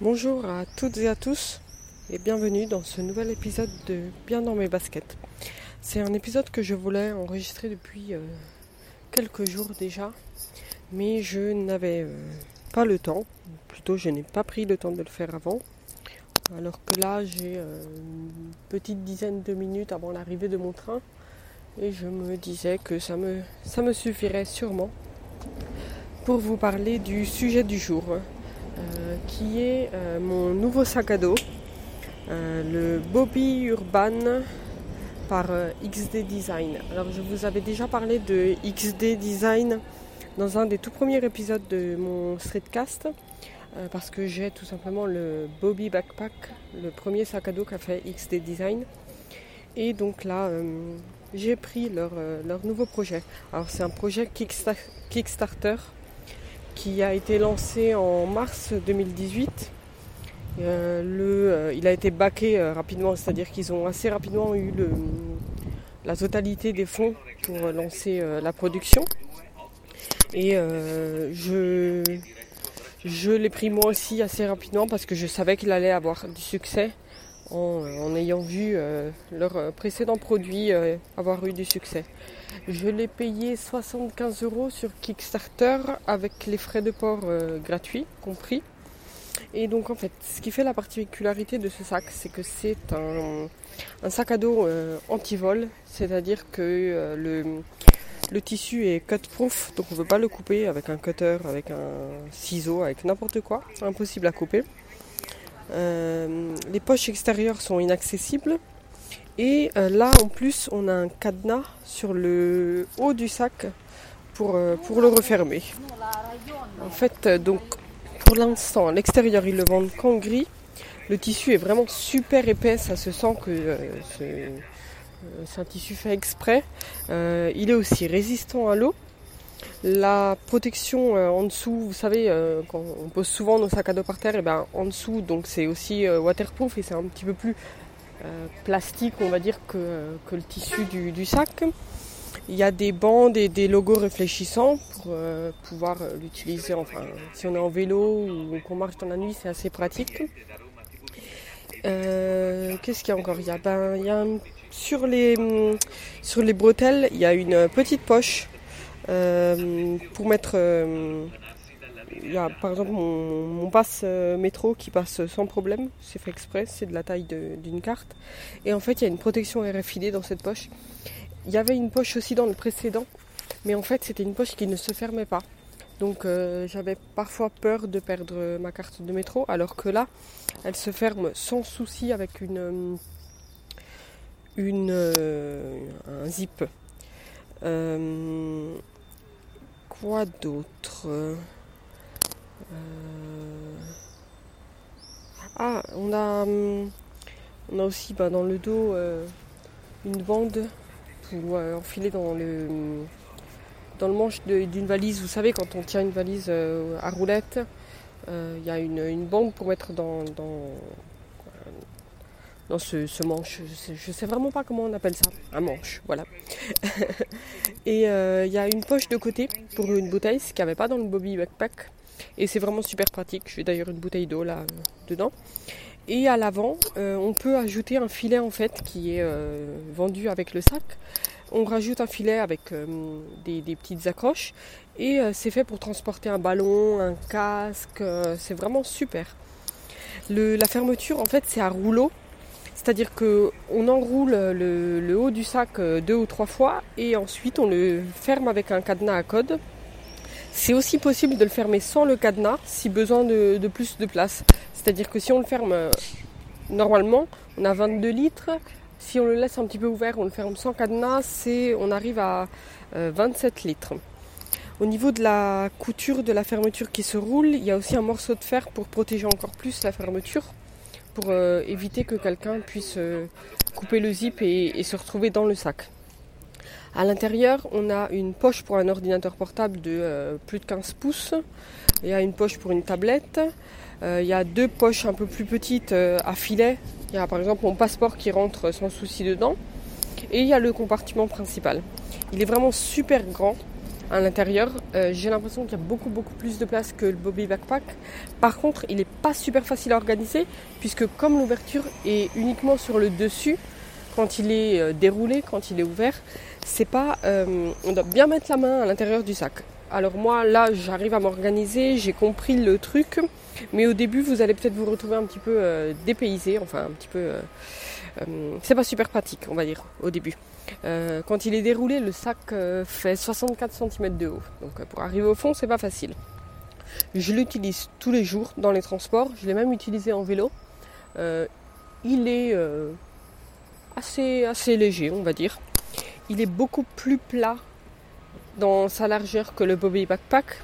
Bonjour à toutes et à tous et bienvenue dans ce nouvel épisode de Bien dans mes baskets. C'est un épisode que je voulais enregistrer depuis euh, quelques jours déjà, mais je n'avais euh, pas le temps, plutôt je n'ai pas pris le temps de le faire avant. Alors que là j'ai euh, une petite dizaine de minutes avant l'arrivée de mon train et je me disais que ça me, ça me suffirait sûrement pour vous parler du sujet du jour. Qui est euh, mon nouveau sac à dos, euh, le Bobby Urban par XD Design. Alors je vous avais déjà parlé de XD Design dans un des tout premiers épisodes de mon streetcast parce que j'ai tout simplement le Bobby Backpack, le premier sac à dos qu'a fait XD Design. Et donc là, j'ai pris leur, leur, nouveau projet. Alors c'est un projet Kickstarter qui a été lancé en mars 2018. Euh, le, euh, il a été baqué euh, rapidement, c'est-à-dire qu'ils ont assez rapidement eu le, la totalité des fonds pour lancer la production. Et je, je l'ai pris moi aussi assez rapidement parce que je savais qu'il allait avoir du succès en, ayant vu leurs précédents produits avoir eu du succès. Je l'ai payé 75 euros sur Kickstarter avec les frais de port euh, gratuits compris. Et donc en fait, ce qui fait la particularité de ce sac, c'est que c'est un, sac à dos euh, anti-vol, c'est-à-dire que euh, le, le, tissu est cut-proof, donc on ne peut pas le couper avec un cutter, avec un ciseau, avec n'importe quoi, impossible à couper. Les poches extérieures sont inaccessibles, et euh, là, en plus, on a un cadenas sur le haut du sac pour, euh, le refermer. En fait, euh, donc, pour l'instant, à l'extérieur, ils le vendent qu'en gris. Le tissu est vraiment super épais, ça se sent que c'est un tissu fait exprès. il est aussi résistant à l'eau. La protection en dessous, vous savez, quand on pose souvent nos sacs à dos par terre, et ben en dessous, donc c'est aussi waterproof et c'est un petit peu plus euh, plastique, on va dire, que, le tissu du, sac. Il y a des bandes et des logos réfléchissants pour euh, pouvoir l'utiliser. Enfin, si on est en vélo ou qu'on marche dans la nuit, c'est assez pratique. Euh, qu'est-ce qu'il y a encore? Il y a, ben, il y a sur les sur les bretelles, il y a une petite poche pour mettre il y a par exemple mon, passe euh, métro qui passe sans problème, c'est fait exprès, c'est de la taille d'une carte. Et en fait, il y a une protection RFID dans cette poche. Il y avait une poche aussi dans le précédent, mais en fait, c'était une poche qui ne se fermait pas. Donc euh, j'avais parfois peur de perdre ma carte de métro, alors que là, elle se ferme sans souci avec une, euh, une un zip. Quoi d'autre euh, ah, on a, hum, on a aussi bah, dans le dos euh, une bande pour euh, enfiler dans le, dans le manche d'une valise. Vous savez, quand on tient une valise à roulette, il y a une, bande pour mettre dans, ce, manche. Je sais, sais vraiment pas comment on appelle ça. Un manche, voilà. Et il y a une poche de côté pour une bouteille, ce qu'il n'y avait pas dans le Bobby Backpack. Et c'est vraiment super pratique. Je vais d'ailleurs une bouteille d'eau là dedans. Et à l'avant, euh, on peut ajouter un filet en fait qui est euh, vendu avec le sac. On rajoute un filet avec euh, des, petites accroches et c'est fait pour transporter un ballon, un casque. c'est vraiment super. la fermeture en fait c'est à rouleau. C'est-à-dire qu'on enroule le, haut du sac deux ou trois fois et ensuite on le ferme avec un cadenas à code c'est aussi possible de le fermer sans le cadenas si besoin de, plus de place. C'est-à-dire que si on le ferme euh, normalement, on a 22 litres. Si on le laisse un petit peu ouvert, on le ferme sans cadenas, on arrive à 27 euh, litres. Au niveau de la couture de la fermeture qui se roule, il y a aussi un morceau de fer pour protéger encore plus la fermeture, pour euh, éviter que quelqu'un puisse couper le zip et se retrouver dans le sac. À l'intérieur, on a une poche pour un ordinateur portable de euh, plus de 15 pouces. Il y a une poche pour une tablette. Euh, il y a deux poches un peu plus petites euh, à filet. Il y a par exemple mon passeport qui rentre sans souci dedans. Et il y a le compartiment principal. Il est vraiment super grand. À l'intérieur. Euh, j'ai l'impression qu'il y a beaucoup beaucoup plus de place que le Bobby Backpack. Par contre, il n'est pas super facile à organiser puisque comme l'ouverture est uniquement sur le dessus, quand il est euh, déroulé, quand il est ouvert, c'est pas. Euh, on doit bien mettre la main à l'intérieur du sac. Alors moi là j'arrive à m'organiser, j'ai compris le truc, mais au début vous allez peut-être vous retrouver un petit peu dépaysé, enfin un petit peu. C'est pas super pratique on va dire au début. Euh, quand il est déroulé, le sac euh, fait 64 cm de haut. Donc euh, pour arriver au fond, c'est pas facile. Je l'utilise tous les jours dans les transports. Je l'ai même utilisé en vélo. il est assez, assez léger, on va dire. Il est beaucoup plus plat dans sa largeur que le Bobby Backpack.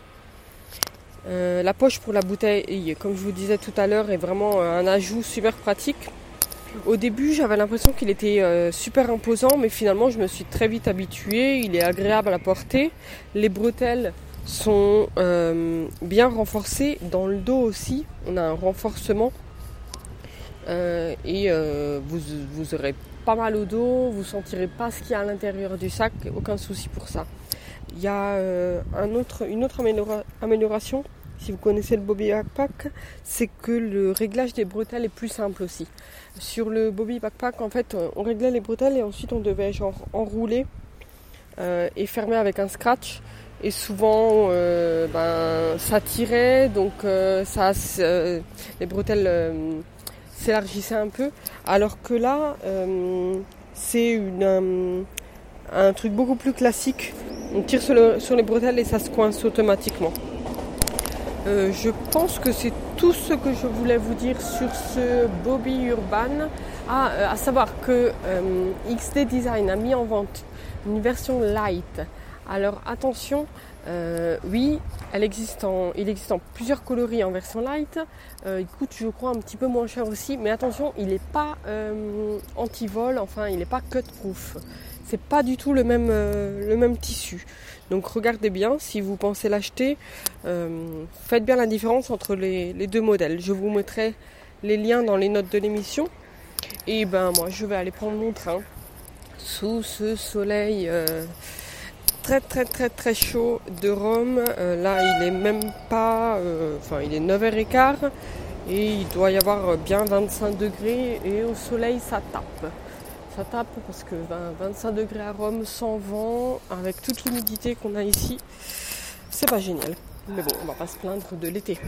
la poche pour la bouteille, comme je vous disais tout à l'heure, est vraiment un ajout super pratique. Au début, j'avais l'impression qu'il était euh, super imposant, mais finalement, je me suis très vite habituée. Il est agréable à porter. Les bretelles sont euh, bien renforcées. Dans le dos aussi, on a un renforcement. Euh, et vous, vous aurez pas mal au dos, vous sentirez pas ce qu'il y a à l'intérieur du sac, aucun souci pour ça. Il y a une autre amélioration si vous connaissez le Bobby Backpack, c'est que le réglage des bretelles est plus simple aussi. Sur le Bobby Backpack, en fait, on réglait les bretelles et ensuite on devait genre enrouler euh, et fermer avec un scratch. Et souvent, euh, ben, ça tirait, donc euh, ça, les bretelles s'élargissaient un peu. Alors que là, c'est un truc beaucoup plus classique. On tire sur les bretelles et ça se coince automatiquement. Euh, je pense que c'est tout ce que je voulais vous dire sur ce Bobby Urban. Ah, euh, à savoir que euh, XD Design a mis en vente une version light. Alors attention, oui, elle existe en, il existe en plusieurs coloris en version light. il coûte, je crois, un petit peu moins cher aussi. Mais attention, il n'est pas anti-vol, enfin, il n'est pas cut-proof. C'est pas du tout le même, le même tissu. Donc regardez bien, si vous pensez l'acheter, euh, faites bien la différence entre les, deux modèles. Je vous mettrai les liens dans les notes de l'émission. Et ben moi je vais aller prendre mon train sous ce soleil euh, très très très très chaud de Rome. Euh, là il est même pas, enfin il est 9h15 et il doit y avoir bien 25 degrés et au soleil ça tape ça tape parce que 25 degrés à Rome sans vent, avec toute l'humidité qu'on a ici, c'est pas génial. Mais bon, on va pas se plaindre de l'été.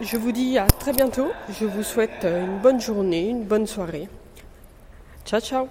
Je vous dis à très bientôt. Je vous souhaite une bonne journée, une bonne soirée. Ciao ciao